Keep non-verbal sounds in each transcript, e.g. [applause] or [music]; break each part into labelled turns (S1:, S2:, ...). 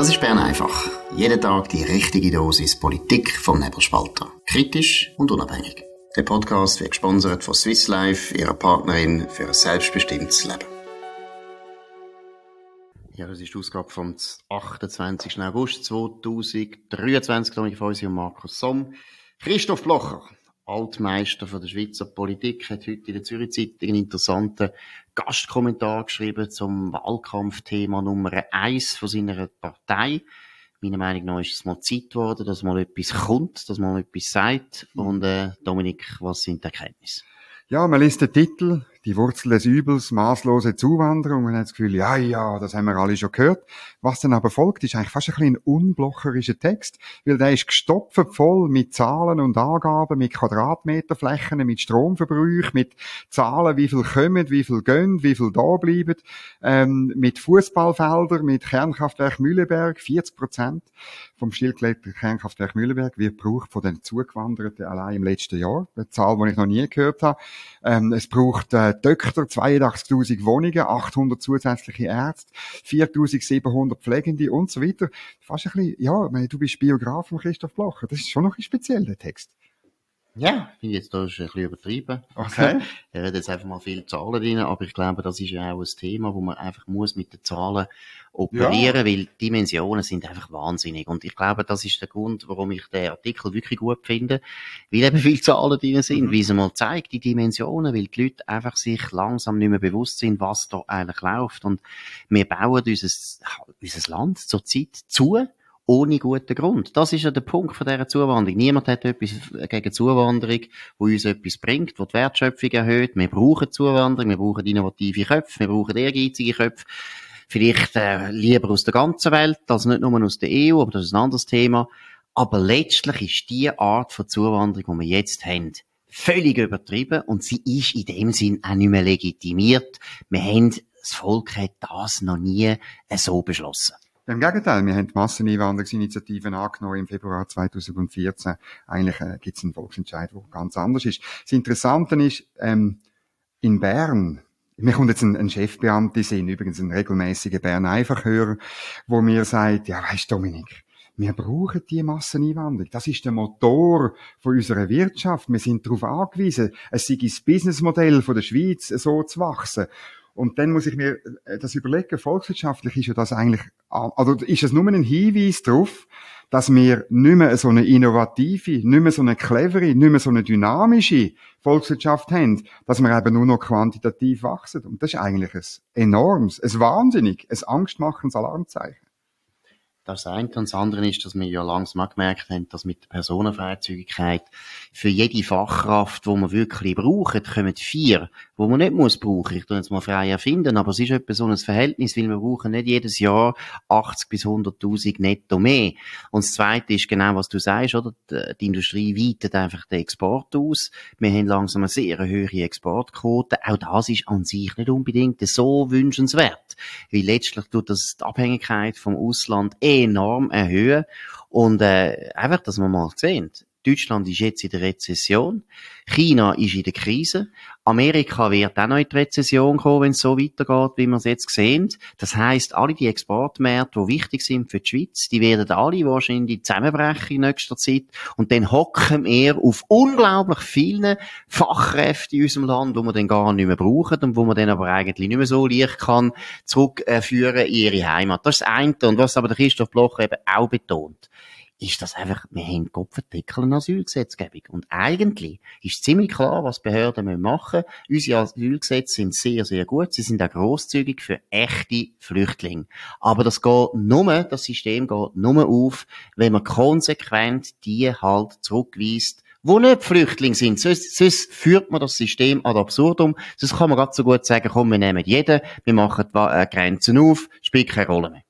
S1: Das ist Bern einfach. Jeden Tag die richtige Dosis Politik vom Nebelspalter. Kritisch und unabhängig. Der Podcast wird gesponsert von Swiss Life, ihrer Partnerin für ein selbstbestimmtes Leben. Ja, das ist die Ausgabe vom 28. August 2023. Da von uns und Markus Somm. Christoph Blocher, Altmeister von der Schweizer Politik, hat heute in der Zürich Zeitung einen interessanten Gastkommentar geschrieben zum Wahlkampfthema Nummer eins von seiner Partei. Meiner Meinung nach ist es mal Zeit geworden, dass mal etwas kommt, dass mal etwas sagt. Und äh, Dominik, was sind die Erkenntnisse?
S2: Ja, man liest den Titel, die Wurzel des Übels, maßlose Zuwanderung. Man hat das Gefühl, ja, ja, das haben wir alle schon gehört. Was dann aber folgt, ist eigentlich fast ein bisschen ein unblocherischer Text, weil der ist gestopft voll mit Zahlen und Angaben, mit Quadratmeterflächen, mit Stromverbrauch, mit Zahlen, wie viel kommen, wie viel gehen, wie viel da bleiben, ähm, mit Fußballfeldern, mit Kernkraftwerk Mühleberg, 40 Prozent vom stillgelegten Kernkraftwerk Mühleberg wird gebraucht von den Zugewanderten allein im letzten Jahr. Eine Zahl, die ich noch nie gehört habe. Ähm, es braucht äh, Töchter, 82.000 Wohnungen, 800 zusätzliche Ärzte, 4.700 Pflegende und so weiter. Fast ein bisschen, ja, du bist Biograf von Christoph Blocher. Das ist schon noch ein speziell, der Text.
S1: Ja, finde ich jetzt da ist ein bisschen übertrieben.
S2: Okay. [laughs]
S1: Er hat jetzt einfach mal viele Zahlen drin, aber ich glaube, das ist ja auch ein Thema, wo man einfach muss mit den Zahlen operieren, ja. weil Dimensionen sind einfach wahnsinnig. Und ich glaube, das ist der Grund, warum ich den Artikel wirklich gut finde, weil eben viele Zahlen drin sind, mhm. wie es mal zeigt, die Dimensionen, weil die Leute einfach sich langsam nicht mehr bewusst sind, was da eigentlich läuft. Und wir bauen unser, unser Land zurzeit zu, ohne guten Grund. Das ist ja der Punkt von dieser Zuwanderung. Niemand hat etwas gegen Zuwanderung, wo uns etwas bringt, wo die Wertschöpfung erhöht. Wir brauchen Zuwanderung, wir brauchen innovative Köpfe, wir brauchen ehrgeizige Köpfe. Vielleicht äh, lieber aus der ganzen Welt, als nicht nur aus der EU, aber das ist ein anderes Thema. Aber letztlich ist die Art von Zuwanderung, die wir jetzt haben, völlig übertrieben und sie ist in dem Sinn auch nicht mehr legitimiert. Wir haben, das Volk hat das noch nie so beschlossen.
S2: Im Gegenteil, wir haben die Masseneinwanderungsinitiativen angenommen im Februar 2014. Eigentlich äh, gibt es einen Volksentscheid, der ganz anders ist. Das Interessante ist, ähm, in Bern, mir kommt jetzt ein, ein Chefbeamter Sinn, übrigens ein regelmäßiger Bern Einfachhörer, wo mir sagt, ja, weißt Dominik, wir brauchen die Masseneinwanderung. Das ist der Motor von unserer Wirtschaft. Wir sind darauf angewiesen, es sei das Businessmodell von der Schweiz so zu wachsen. Und dann muss ich mir äh, das überlegen, volkswirtschaftlich ist ja das eigentlich, also ist es nur ein Hinweis darauf, dass wir nicht mehr so eine innovative, nicht mehr so eine clevere, nicht mehr so eine dynamische Volkswirtschaft haben, dass wir eben nur noch quantitativ wachsen. Und das ist eigentlich ein enormes, ein wahnsinnig, ein angstmachendes Alarmzeichen.
S1: Das eine und das andere ist, dass wir ja langsam gemerkt haben, dass mit der Personenfreizügigkeit für jede Fachkraft, die wir wirklich brauchen, kommen vier, wo man nicht muss brauchen. Ich tue jetzt mal frei erfinden, aber es ist etwa so ein Verhältnis, weil wir brauchen nicht jedes Jahr 80 bis 100.000 netto mehr. Und das Zweite ist genau, was du sagst, oder? Die Industrie weitet einfach den Export aus. Wir haben langsam eine sehr hohe Exportquote. Auch das ist an sich nicht unbedingt so wünschenswert. Weil letztlich tut das die Abhängigkeit vom Ausland enorm erhöhen. Und äh, einfach, dass wir mal sehen, Deutschland ist jetzt in der Rezession. China ist in der Krise. Amerika wird auch noch in die Rezession kommen, wenn es so weitergeht, wie wir es jetzt sehen. Das heißt, alle die Exportmärkte, die wichtig sind für die Schweiz, die werden alle wahrscheinlich zusammenbrechen in nächster Zeit. Und dann hocken wir auf unglaublich vielen Fachkräften in unserem Land, die wir dann gar nicht mehr brauchen und wo man dann aber eigentlich nicht mehr so leicht kann zurückführen in ihre Heimat. Das ist das eine. Und was aber der Christoph Blocher eben auch betont ist das einfach, wir haben Kopfendeckel eine Asylgesetzgebung. Und eigentlich ist ziemlich klar, was Behörden machen müssen. Unsere Asylgesetze sind sehr, sehr gut. Sie sind auch grosszügig für echte Flüchtlinge. Aber das geht nur, das System geht nur auf, wenn man konsequent die halt zurückweist, wo nicht Flüchtlinge sind. Sonst, sonst führt man das System ad absurdum. Sonst kann man ganz so gut sagen, komm, wir nehmen jeden, wir machen die äh, Grenzen auf, spielt keine Rolle mehr.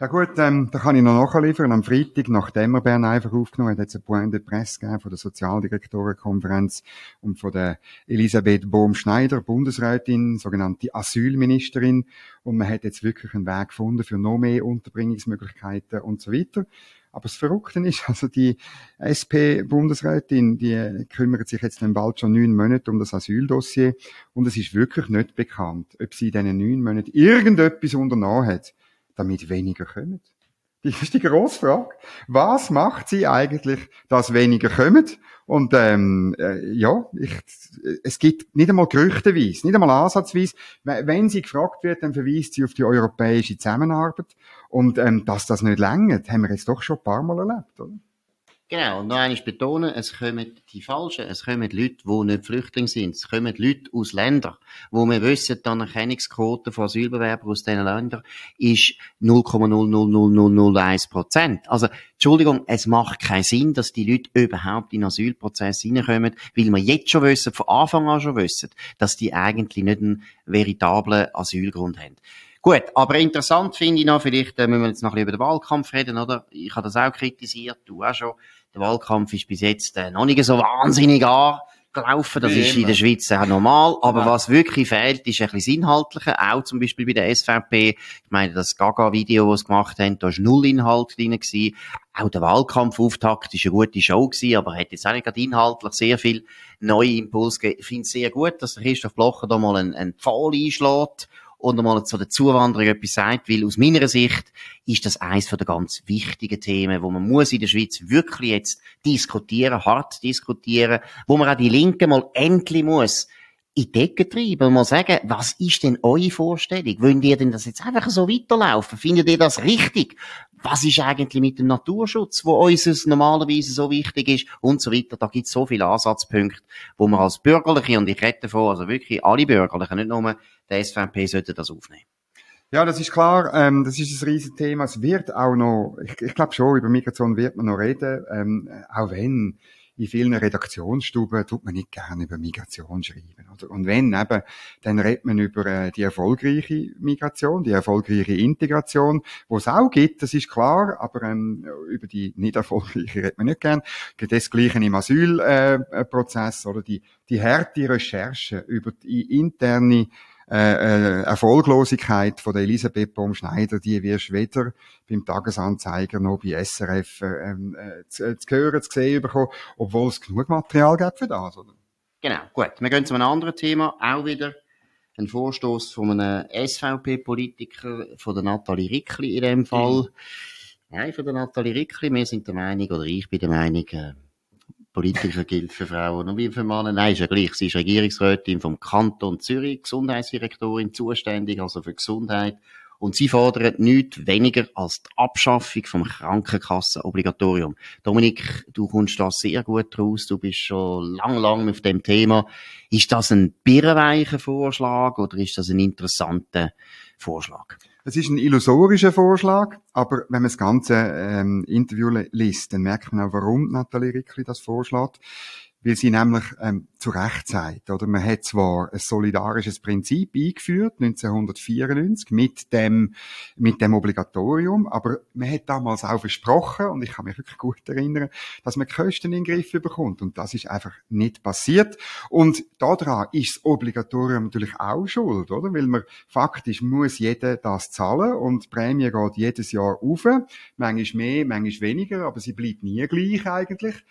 S2: Ja gut, ähm, da kann ich noch nachliefern. Am Freitag, nachdem wir Bern einfach aufgenommen hat, es eine Point de Presse gegeben von der Sozialdirektorenkonferenz und von der Elisabeth Bohm-Schneider, Bundesrätin, sogenannte Asylministerin. Und man hat jetzt wirklich einen Weg gefunden für noch mehr Unterbringungsmöglichkeiten und so weiter. Aber das Verrückte ist, [laughs] also die SP-Bundesrätin, die kümmert sich jetzt dann bald schon neun Monate um das Asyldossier und es ist wirklich nicht bekannt, ob sie in diesen neun Monaten irgendetwas unternommen hat damit weniger kommen. Das ist die grosse Frage. Was macht sie eigentlich, dass weniger kommen? Und ähm, äh, ja, ich, es gibt nicht einmal gerüchteweise, nicht einmal ansatzweise. Wenn sie gefragt wird, dann verweist sie auf die europäische Zusammenarbeit. Und ähm, dass das nicht längert, haben wir jetzt doch schon ein paar Mal erlebt, oder?
S1: Genau, und noch einmal betonen, es kommen die Falschen, es kommen Leute, die nicht Flüchtlinge sind, es kommen Leute aus Ländern, wo wir wissen, die Anerkennungsquote von Asylbewerbern aus diesen Ländern ist 0,00001 Prozent. Also, Entschuldigung, es macht keinen Sinn, dass die Leute überhaupt in den Asylprozess reinkommen, weil wir jetzt schon wissen, von Anfang an schon wissen, dass die eigentlich nicht einen veritablen Asylgrund haben. Gut, aber interessant finde ich noch, vielleicht äh, müssen wir jetzt noch ein bisschen über den Wahlkampf reden, oder? Ich habe das auch kritisiert, du auch schon. Der Wahlkampf ist bis jetzt äh, noch nicht so wahnsinnig angelaufen. Das Wie ist immer. in der Schweiz auch normal. Aber ja. was wirklich fehlt, ist ein bisschen Inhaltlicher. Auch zum Beispiel bei der SVP. Ich meine, das Gaga-Video, das sie gemacht haben, da war null Inhalt drin. Gewesen. Auch der Wahlkampfauftakt ist eine gute Show gewesen, aber hat jetzt auch nicht gerade inhaltlich sehr viel neue Impulse gegeben. Ich finde es sehr gut, dass der Christoph Blocher da mal einen, einen Pfahl einschlägt und einmal zu der Zuwanderung etwas sagt, weil aus meiner Sicht ist das eines der ganz wichtigen Themen, wo man muss in der Schweiz wirklich jetzt diskutieren, hart diskutieren, wo man auch die Linken mal endlich muss in die Decke treiben und mal sagen, was ist denn eure Vorstellung? Wollt ihr denn das jetzt einfach so weiterlaufen? Findet ihr das richtig? Was ist eigentlich mit dem Naturschutz, wo uns normalerweise so wichtig ist und so weiter? Da gibt es so viele Ansatzpunkte, wo man als Bürgerliche, und ich rede davon, also wirklich alle Bürgerlichen, nicht nur der SVP sollte das aufnehmen.
S2: Ja, das ist klar, ähm, das ist ein riesiges Thema. Es wird auch noch, ich, ich glaube schon, über Migration wird man noch reden, ähm, auch wenn in vielen Redaktionsstuben tut man nicht gerne über Migration schreiben. Oder? Und wenn eben, dann redet man über äh, die erfolgreiche Migration, die erfolgreiche Integration, wo es auch gibt, das ist klar, aber ähm, über die nicht erfolgreiche redet man nicht gern. Das Gleiche im Asylprozess äh, oder die, die harte Recherche über die interne äh, äh, Erfolglosigkeit von der Elisabeth Baum-Schneider, die wirst weder beim Tagesanzeiger noch bei SRF äh, ähm, äh, zu, zu hören, zu sehen bekommen, obwohl es genug Material gibt für das, oder?
S1: Genau, gut. Wir gehen zu einem anderen Thema, auch wieder ein Vorstoß von einem SVP-Politiker, von der Nathalie Rickli in dem Fall. Mhm. Nein, von der Nathalie Rickli. Wir sind der Meinung, oder ich bin der Meinung, äh, Politiker gilt für Frauen und wie für Männer. Nein, ist ja gleich. Sie ist Regierungsrätin vom Kanton Zürich, Gesundheitsdirektorin, zuständig also für Gesundheit. Und sie fordert nichts weniger als die Abschaffung vom Krankenkassenobligatorium. Dominik, du kommst da sehr gut raus. Du bist schon lang, lang auf dem Thema. Ist das ein birrenweicher Vorschlag oder ist das ein interessanter Vorschlag?
S2: Es ist ein illusorischer Vorschlag, aber wenn man das ganze ähm, Interview liest, dann merkt man auch, warum Nathalie Rickli das vorschlägt weil sie nämlich ähm, zu Recht sagt, oder man hat zwar ein solidarisches Prinzip eingeführt 1994 mit dem mit dem Obligatorium, aber man hat damals auch versprochen und ich kann mich wirklich gut erinnern, dass man Kosten in den Griff bekommt und das ist einfach nicht passiert und daran ist das Obligatorium natürlich auch schuld, oder? Weil man faktisch muss jeder das zahlen und die Prämie geht jedes Jahr auf, manchmal mehr, manchmal weniger, aber sie bleibt nie gleich eigentlich.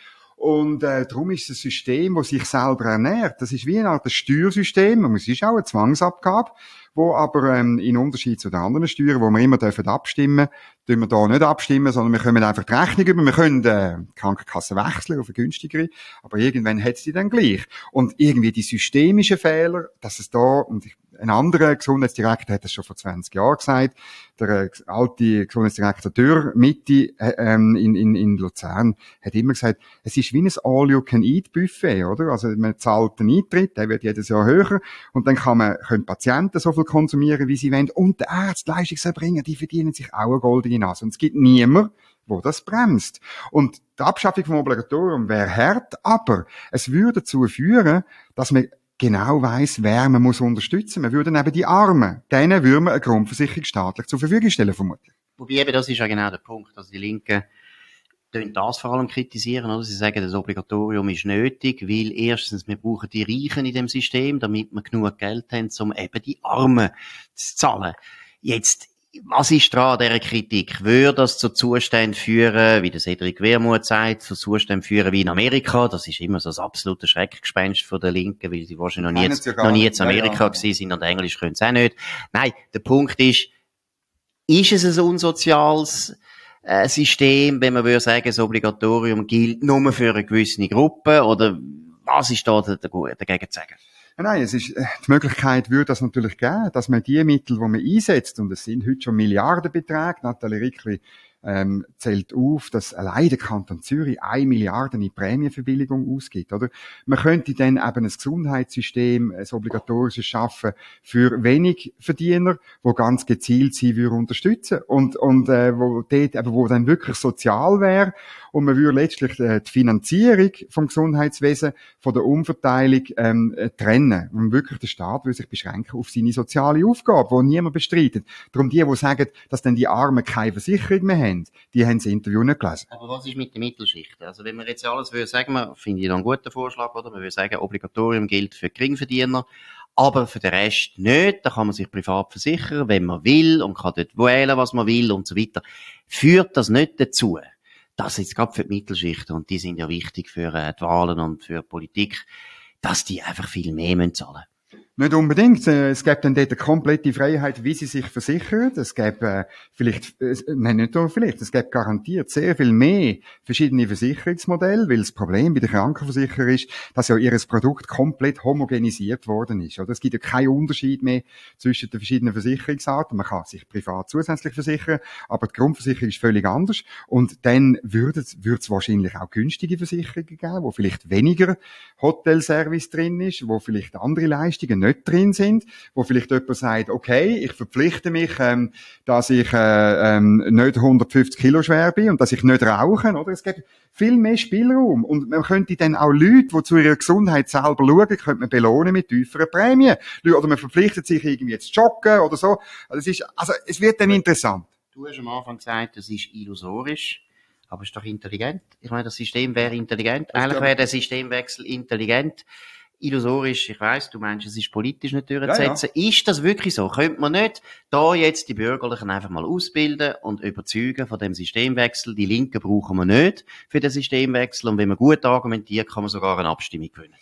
S2: Und äh, darum ist es ein System, das sich selber ernährt. Das ist wie eine Art Steuersystem, es ist auch eine Zwangsabgabe, wo aber ähm, in Unterschied zu den anderen Steuern, wo wir immer dürfen abstimmen, tun wir da nicht abstimmen, sondern wir können einfach die Rechnung über, wir können äh, die Krankenkasse wechseln auf eine günstigere, aber irgendwann hat sie dann gleich. Und irgendwie die systemischen Fehler, dass es da, und ich ein anderer Gesundheitsdirektor hat das schon vor 20 Jahren gesagt. Der äh, alte Gesundheitsdirektor Dürr, Mitte, äh, ähm, in, in, in Luzern, hat immer gesagt, es ist wie ein All-You-Can-Eat-Buffet, oder? Also, man zahlt den Eintritt, der wird jedes Jahr höher, und dann kann man, können Patienten so viel konsumieren, wie sie wollen, und die Ärzte, Leistungserbringer, die verdienen sich auch eine goldene Nase. Und es gibt niemand, wo das bremst. Und die Abschaffung vom Obligatorium wäre hart, aber es würde dazu führen, dass man genau weiss, wer man muss unterstützen. Man würde eben die Armen, denen würde man eine Grundversicherung staatlich zur Verfügung stellen, vermutlich.
S1: Wobei eben, das ist ja genau der Punkt, dass die Linken das vor allem kritisieren, oder? Sie sagen, das Obligatorium ist nötig, weil erstens, wir brauchen die Reichen in dem System, damit wir genug Geld haben, um eben die Armen zu zahlen. Jetzt was ist dran an dieser Kritik? Würde das zu Zuständen führen, wie der Cedric Wermuth sagt, zu Zuständen führen wie in Amerika? Das ist immer so das absolute Schreckgespenst von der Linken, weil sie wahrscheinlich noch nie, jetzt, noch nie in Amerika ja, ja. sind und Englisch können sie auch nicht. Nein, der Punkt ist, ist es ein unsoziales äh, System, wenn man würde sagen, das Obligatorium gilt nur für eine gewisse Gruppe? Oder was ist da dagegen zu sagen?
S2: Nein, es ist, äh, die Möglichkeit würde das natürlich geben, dass man die Mittel, die man einsetzt, und es sind heute schon Milliardenbeträge, Nathalie Rickli ähm, zählt auf, dass allein der Kanton Zürich eine Milliarde in Prämienverbilligung ausgibt, oder? Man könnte dann eben ein Gesundheitssystem, ein obligatorisches schaffen für wenig Verdiener, wo ganz gezielt sie würde unterstützen und und äh, wo dort eben, wo dann wirklich sozial wäre und man würde letztlich äh, die Finanzierung vom Gesundheitswesen von der Umverteilung ähm, äh, trennen und wirklich der Staat würde sich beschränken auf seine soziale Aufgabe, die niemand bestreitet. Darum die, die sagen, dass dann die Armen keine Versicherung mehr haben, haben, die haben das Interview nicht gelesen.
S1: Aber was ist mit der Mittelschicht? Also wenn wir jetzt alles würde sagen, wir, finde ich einen guten Vorschlag, oder? Man würde sagen, Obligatorium gilt für Geringverdiener, aber für den Rest nicht. Da kann man sich privat versichern, wenn man will und kann dort wählen, was man will und so weiter. Führt das nicht dazu, dass jetzt gerade für die Mittelschicht, und die sind ja wichtig für äh, die Wahlen und für die Politik, dass die einfach viel mehr zahlen müssen?
S2: Nicht unbedingt. Äh, es gibt dann dort eine komplette Freiheit, wie sie sich versichern. Es gibt äh, vielleicht, äh, nein, nicht nur vielleicht, es gibt garantiert sehr viel mehr verschiedene Versicherungsmodelle, weil das Problem bei der Krankenversicherung ist, dass ja ihr Produkt komplett homogenisiert worden ist. Oder? Es gibt ja keinen Unterschied mehr zwischen den verschiedenen Versicherungsarten. Man kann sich privat zusätzlich versichern, aber die Grundversicherung ist völlig anders. Und dann würde es wahrscheinlich auch günstige Versicherungen geben, wo vielleicht weniger Hotelservice drin ist, wo vielleicht andere Leistungen nicht drin sind, wo vielleicht jemand sagt, okay, ich verpflichte mich, ähm, dass ich äh, ähm, nicht 150 Kilo schwer bin und dass ich nicht rauche, oder? Es gibt viel mehr Spielraum und man könnte dann auch Leute, die zu ihrer Gesundheit selber schauen, könnte man belohnen mit tieferen Prämien. Oder man verpflichtet sich irgendwie zu joggen oder so. Also es, ist, also es wird dann interessant.
S1: Du hast am Anfang gesagt, das ist illusorisch. Aber es ist doch intelligent. Ich meine, das System wäre intelligent. Eigentlich wäre der Systemwechsel intelligent illusorisch, ich weiß, du meinst, es ist politisch nicht durchzusetzen. Ja, ja. Ist das wirklich so? Könnte man nicht da jetzt die Bürgerlichen einfach mal ausbilden und überzeugen von dem Systemwechsel? Die Linken brauchen wir nicht für den Systemwechsel und wenn man gut argumentiert, kann man sogar eine Abstimmung gewinnen.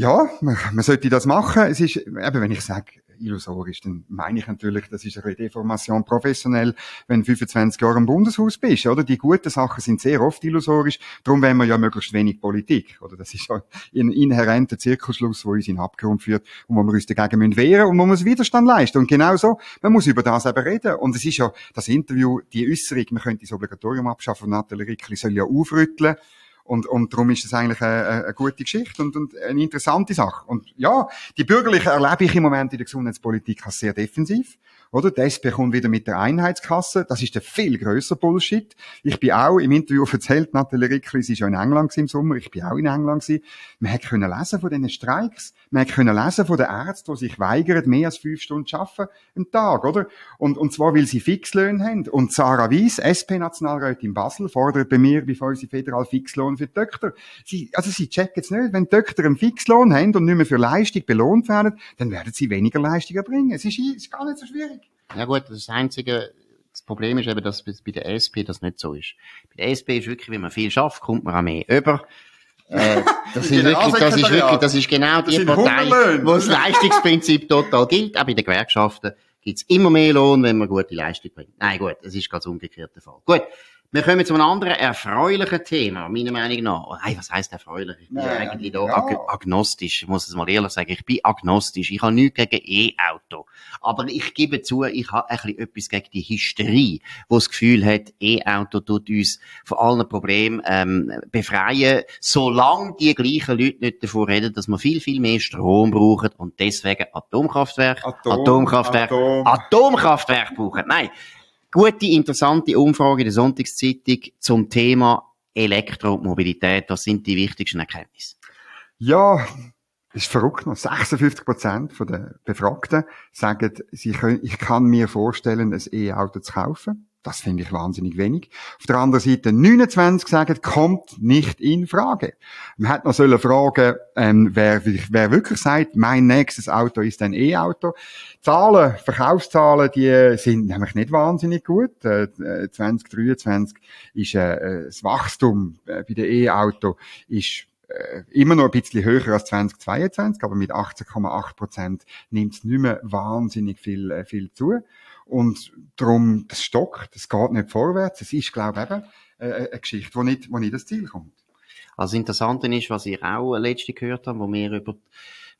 S2: Ja, man, man sollte das machen. Es ist, eben, wenn ich sage, illusorisch, dann meine ich natürlich, das ist eine Deformation professionell, wenn du 25 Jahre im Bundeshaus bist, oder? Die guten Sachen sind sehr oft illusorisch, darum wollen wir ja möglichst wenig Politik, oder? Das ist ja ein inhärenter Zirkelschluss, wo uns in den Abgrund führt und wo wir uns dagegen müssen wehren und wo wir Widerstand leisten. Und genau so, man muss über das eben reden. Und es ist ja das Interview, die Äußerung, man könnte das Obligatorium abschaffen, Nathalie Rickli soll ja aufrütteln, und, und darum ist es eigentlich eine, eine gute Geschichte und, und eine interessante Sache. Und ja, die Bürgerliche erlebe ich im Moment in der Gesundheitspolitik als sehr defensiv. Oder? Die SP kommt wieder mit der Einheitskasse. Das ist der viel grösser Bullshit. Ich bin auch im Interview erzählt, Nathalie Rickli, sie ist ja in England im Sommer. Ich bin auch in England gewesen. Man hat können lesen von diesen Streiks. Man hat können lesen von den Ärzten, die sich weigern, mehr als fünf Stunden zu arbeiten am Tag, oder? Und, und zwar, weil sie Fixlöhne haben. Und Sarah Weiss, SP-Nationalrätin in Basel, fordert bei mir, wie unsere federal Fixlohn für die Doktor. Sie, also sie checken es nicht. Wenn die Doktor einen Fixlohn haben und nicht mehr für Leistung belohnt werden, dann werden sie weniger Leistung erbringen. Es ist, es ist gar nicht so schwierig.
S1: Ja gut, das einzige, das Problem ist eben, dass bei der SP das nicht so ist. Bei der SP ist wirklich, wenn man viel schafft, kommt man auch mehr über. Äh, [laughs] das, ist wirklich, das ist wirklich, das ist genau die Partei, wo das Leistungsprinzip total gilt. Auch bei den Gewerkschaften gibt's immer mehr Lohn, wenn man gute Leistung bringt. Nein, gut, das ist ganz umgekehrt der Fall. Gut. Wir kommen zu einem anderen erfreulichen Thema, meiner Meinung nach. Oh, nein, was heisst erfreulich? Ich bin ja, eigentlich da ag agnostisch. Ich muss es mal ehrlich sagen. Ich bin agnostisch. Ich habe nichts gegen E-Auto. Aber ich gebe zu, ich habe ein bisschen etwas gegen die Hysterie, wo das Gefühl hat, E-Auto tut uns von allen Problemen ähm, befreien, solange die gleichen Leute nicht davon reden, dass wir viel, viel mehr Strom brauchen und deswegen Atomkraftwerk, Atom, Atomkraftwerk, Atom. Atomkraftwerk brauchen. Nein gute, interessante Umfrage in der Sonntagszeitung zum Thema Elektromobilität. Was sind die wichtigsten Erkenntnisse?
S2: Ja, ist verrückt noch. 56 Prozent der Befragten sagen, sie können, ich kann mir vorstellen, ein E-Auto zu kaufen. Das finde ich wahnsinnig wenig. Auf der anderen Seite 29 sagen, kommt nicht in Frage. Man hätte noch sollen fragen, ähm, wer, wer wirklich sagt, mein nächstes Auto ist ein E-Auto. Zahlen, Verkaufszahlen, die sind nämlich nicht wahnsinnig gut. Äh, 2023 äh, ist äh, das Wachstum äh, bei den E-Auto ist äh, immer noch ein bisschen höher als 2022, aber mit 18,8 Prozent nimmt es nicht mehr wahnsinnig viel, äh, viel zu. Und darum, das stockt, das geht nicht vorwärts. Es ist, glaube ich, eben äh, eine Geschichte, die nicht, wo nicht das Ziel kommt.
S1: Also interessant ist, was ich auch letzte gehört habe, wo mir über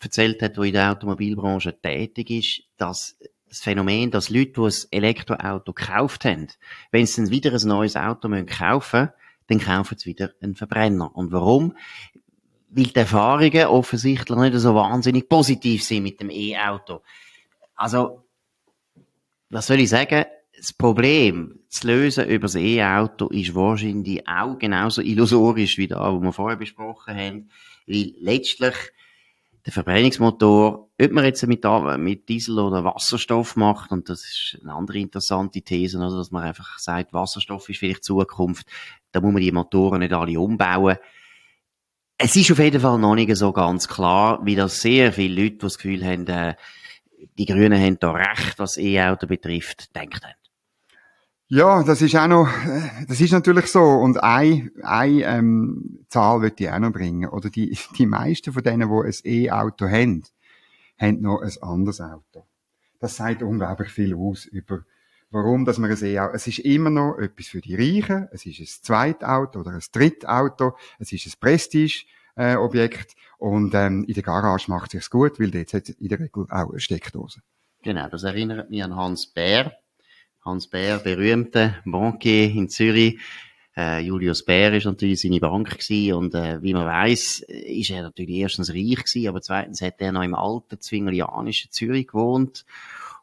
S1: erzählt hat, wo in der Automobilbranche tätig ist, dass das Phänomen, dass Leute, die ein Elektroauto gekauft haben, wenn sie dann wieder ein neues Auto kaufen müssen, dann kaufen sie wieder einen Verbrenner. Und warum? Weil die Erfahrungen offensichtlich nicht so wahnsinnig positiv sind mit dem E-Auto. Also, was soll ich sagen? Das Problem zu lösen über das E-Auto ist wahrscheinlich auch genauso illusorisch wie da, wo wir vorher besprochen haben. Weil letztlich der Verbrennungsmotor, ob man jetzt mit, mit Diesel oder Wasserstoff macht, und das ist eine andere interessante These, also dass man einfach sagt, Wasserstoff ist vielleicht Zukunft, da muss man die Motoren nicht alle umbauen. Es ist auf jeden Fall noch nicht so ganz klar, wie das sehr viele Leute, die das Gefühl haben, äh, die Grünen haben da recht, was E-Auto betrifft, denkt haben.
S2: Ja, das ist auch noch, äh, das ist natürlich so. Und eine, eine ähm, Zahl würde ich auch noch bringen. Oder die, [laughs] die meisten von denen, die ein E-Auto haben, haben noch ein anderes Auto. Das sagt unglaublich viel aus über, warum dass man ein E-Auto, es ist immer noch etwas für die Reichen, es ist ein Zweitauto oder ein Drittauto, es ist ein Prestige, äh, Objekt und ähm, in der Garage macht es sich gut, weil dort hat in der Regel auch eine Steckdose.
S1: Genau, das erinnert mich an Hans Bär, Hans Bär, berühmter Bankier in Zürich. Äh, Julius Bär ist natürlich seine Bank gewesen und äh, wie man weiß, ist er natürlich erstens reich gewesen, aber zweitens hat er noch im alten zwinglianischen Zürich gewohnt,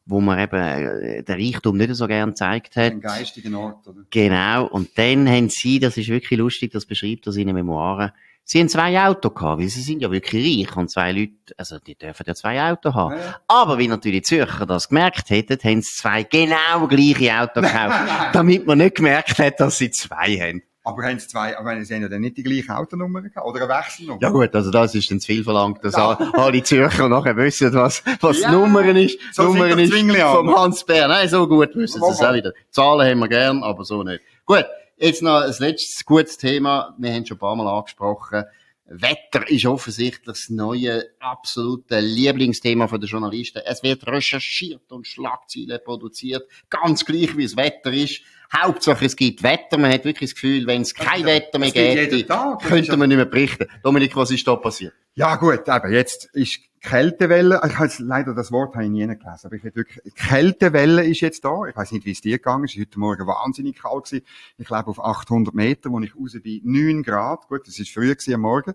S1: wo man eben äh, den Reichtum nicht so gern gezeigt hat.
S2: Ein geistigen Ort, oder?
S1: Genau. Und dann haben sie, das ist wirklich lustig, das beschreibt er in den Memoiren, Sie haben zwei Autos gehabt, weil sie sind ja wirklich reich und zwei Leute, also die dürfen ja zwei Autos haben. Ja. Aber wie natürlich die Zürcher das gemerkt hätten, haben sie zwei genau gleiche Autos gekauft, [laughs] damit man nicht gemerkt hat, dass sie zwei haben.
S2: Aber haben sie zwei, aber sie haben ja dann nicht die gleiche Autonummer gehabt, oder eine Wechselnummer?
S1: Ja gut, also das ist dann zu viel verlangt, dass ja. alle Zürcher nachher wissen, was, was ja. Nummern ist. So Nummern ist vom Hans Bär. Nein, so gut wissen sie es auch wieder. Zahlen haben wir gern, aber so nicht. Gut. Jetzt noch ein letztes gutes Thema. Wir haben schon ein paar Mal angesprochen. Wetter ist offensichtlich das neue absolute Lieblingsthema der Journalisten. Es wird recherchiert und Schlagzeilen produziert, ganz gleich wie das Wetter ist. Hauptsache es gibt Wetter. Man hat wirklich das Gefühl, wenn es kein Wetter mehr gibt, könnte man nicht mehr berichten. Dominik, was ist da passiert?
S2: Ja gut, eben, jetzt ist Kältewelle, ich habe leider das Wort habe ich nie gelesen, aber ich wirklich, Kältewelle ist jetzt da. Ich weiß nicht, wie es dir gegangen ist. Heute Morgen wahnsinnig kalt gewesen. Ich glaube auf 800 Meter, wo ich raus bin, 9 Grad. Gut, das ist früh gewesen am Morgen.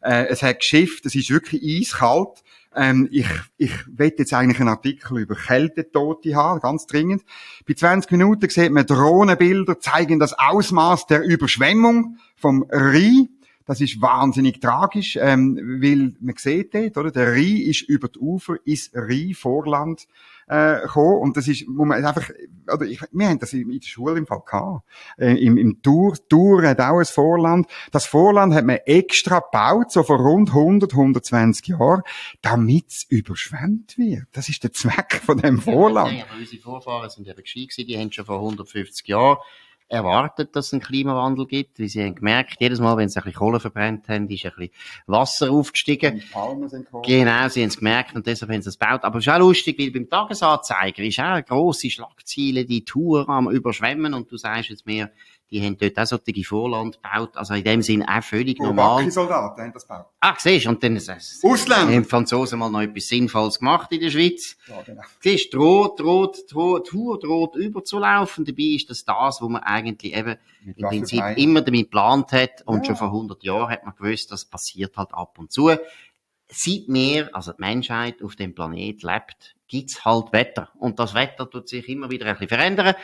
S2: Äh, es hat geschifft, es ist wirklich eiskalt. Ähm, ich, ich will jetzt eigentlich einen Artikel über Kältetote haben, ganz dringend. Bei 20 Minuten sieht man Drohnenbilder, zeigen das Ausmaß der Überschwemmung vom Rhein. Das ist wahnsinnig tragisch, ähm, weil man sieht dort, oder? Der Rhein ist über die Ufer ins Rhein-Vorland äh, gekommen und das ist, wo man einfach, oder ich, wir haben das in der Schule im Fall gehabt. Äh, im, Im Tour, Tour hat auch ein Vorland. Das Vorland hat man extra gebaut, so vor rund 100, 120 Jahren, damit es überschwemmt wird. Das ist der Zweck von dem Vorland.
S1: Ja, aber unsere Vorfahren sind eben gescheit die haben schon vor 150 Jahren erwartet, dass es einen Klimawandel gibt, weil sie haben gemerkt, jedes Mal, wenn sie ein bisschen Kohle verbrennt haben, ist ein bisschen Wasser aufgestiegen. Genau, sie haben es gemerkt und deshalb haben sie es gebaut. Aber es ist auch lustig, weil beim Tagesanzeiger ist auch eine grosse Schlagziele, die Tour am Überschwemmen und du sagst jetzt mir, die haben dort auch solche Vorland gebaut, also in dem Sinn auch völlig
S2: oh,
S1: normal.
S2: Soldaten haben das gebaut.
S1: Ah, siehst und dann
S2: es, Ausländer.
S1: haben die Franzosen mal noch etwas Sinnvolles gemacht in der Schweiz. Ja, genau. Siehst, droht, droht, droht, Tour droht überzulaufen, dabei ist das das, wo man eigentlich eben Mit im Prinzip immer damit geplant hat und ja. schon vor 100 Jahren hat man gewusst, das passiert halt ab und zu. Seit mehr, also die Menschheit auf dem Planet lebt, gibt's halt Wetter. Und das Wetter tut sich immer wieder ein bisschen verändern.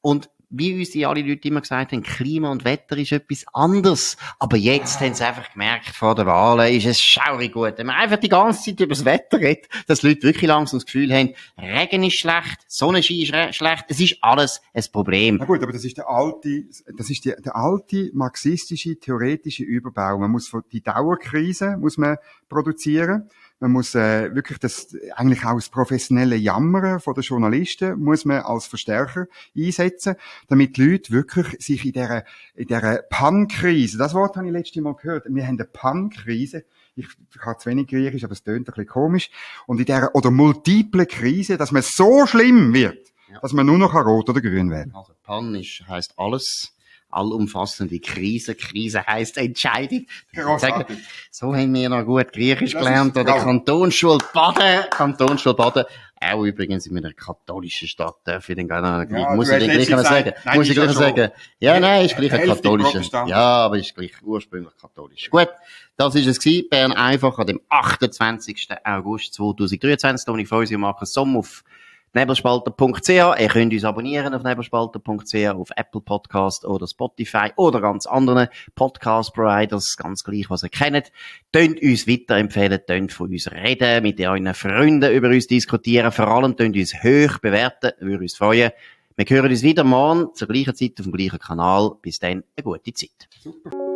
S1: Und wie uns die alle Leute immer gesagt haben, Klima und Wetter ist etwas anderes. Aber jetzt haben sie einfach gemerkt, vor der Wahl ist es schaurig gut. Wenn man einfach die ganze Zeit über das Wetter redet, dass Leute wirklich langsam das Gefühl haben, Regen ist schlecht, Sonnenschein ist schlecht, es ist alles ein Problem.
S2: Na gut, aber das ist der alte, das ist die, der alte marxistische, theoretische Überbau. Man muss die Dauerkrise, muss man produzieren. Man muss äh, wirklich das eigentlich auch das professionelle Jammern von den Journalisten muss man als Verstärker einsetzen, damit die Leute wirklich sich in dieser in dieser Pan-Krise, das Wort habe ich letztes Mal gehört, wir haben eine Pan-Krise, ich, habe zu wenig Griechisch, aber es tönt ein bisschen komisch, und in dieser, oder multiple Krise, dass man so schlimm wird, ja. dass man nur noch rot oder grün wählen
S1: Also PAN ist, heisst alles allumfassende Krise. Krise heisst Entscheidung. Sagen, so haben wir noch gut Griechisch das gelernt an der Kantonsschule Baden. Kantonsschule Baden. Auch übrigens in einer katholischen Stadt, darf ich den gar nicht, ja, muss ich den gleich sagen. Nein, muss ich gleich sagen. Ja, nein, ist gleich ein katholischer. Ja, aber ist gleich ursprünglich katholisch. Gut. Das ist es gewesen. Bern einfach an dem 28. August 2023. Toni Feusi und Markus Somm auf nebelspalter.ch. Ihr könnt uns abonnieren auf nebelspalter.ch, auf Apple Podcast oder Spotify oder ganz anderen Podcast-Providers, ganz gleich, was ihr kennt. Tönt uns weiterempfehlen, tönt von uns reden, mit euren Freunden über uns diskutieren, vor allem tönt uns hoch bewerten, würde uns freuen. Wir hören uns wieder morgen zur gleichen Zeit auf dem gleichen Kanal. Bis dann, eine gute Zeit. Super.